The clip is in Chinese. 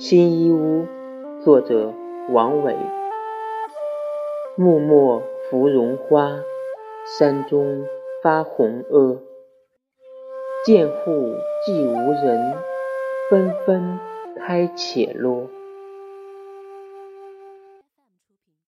新衣屋，作者王伟。木末芙蓉花，山中发红萼。见户寂无人，纷纷开且落。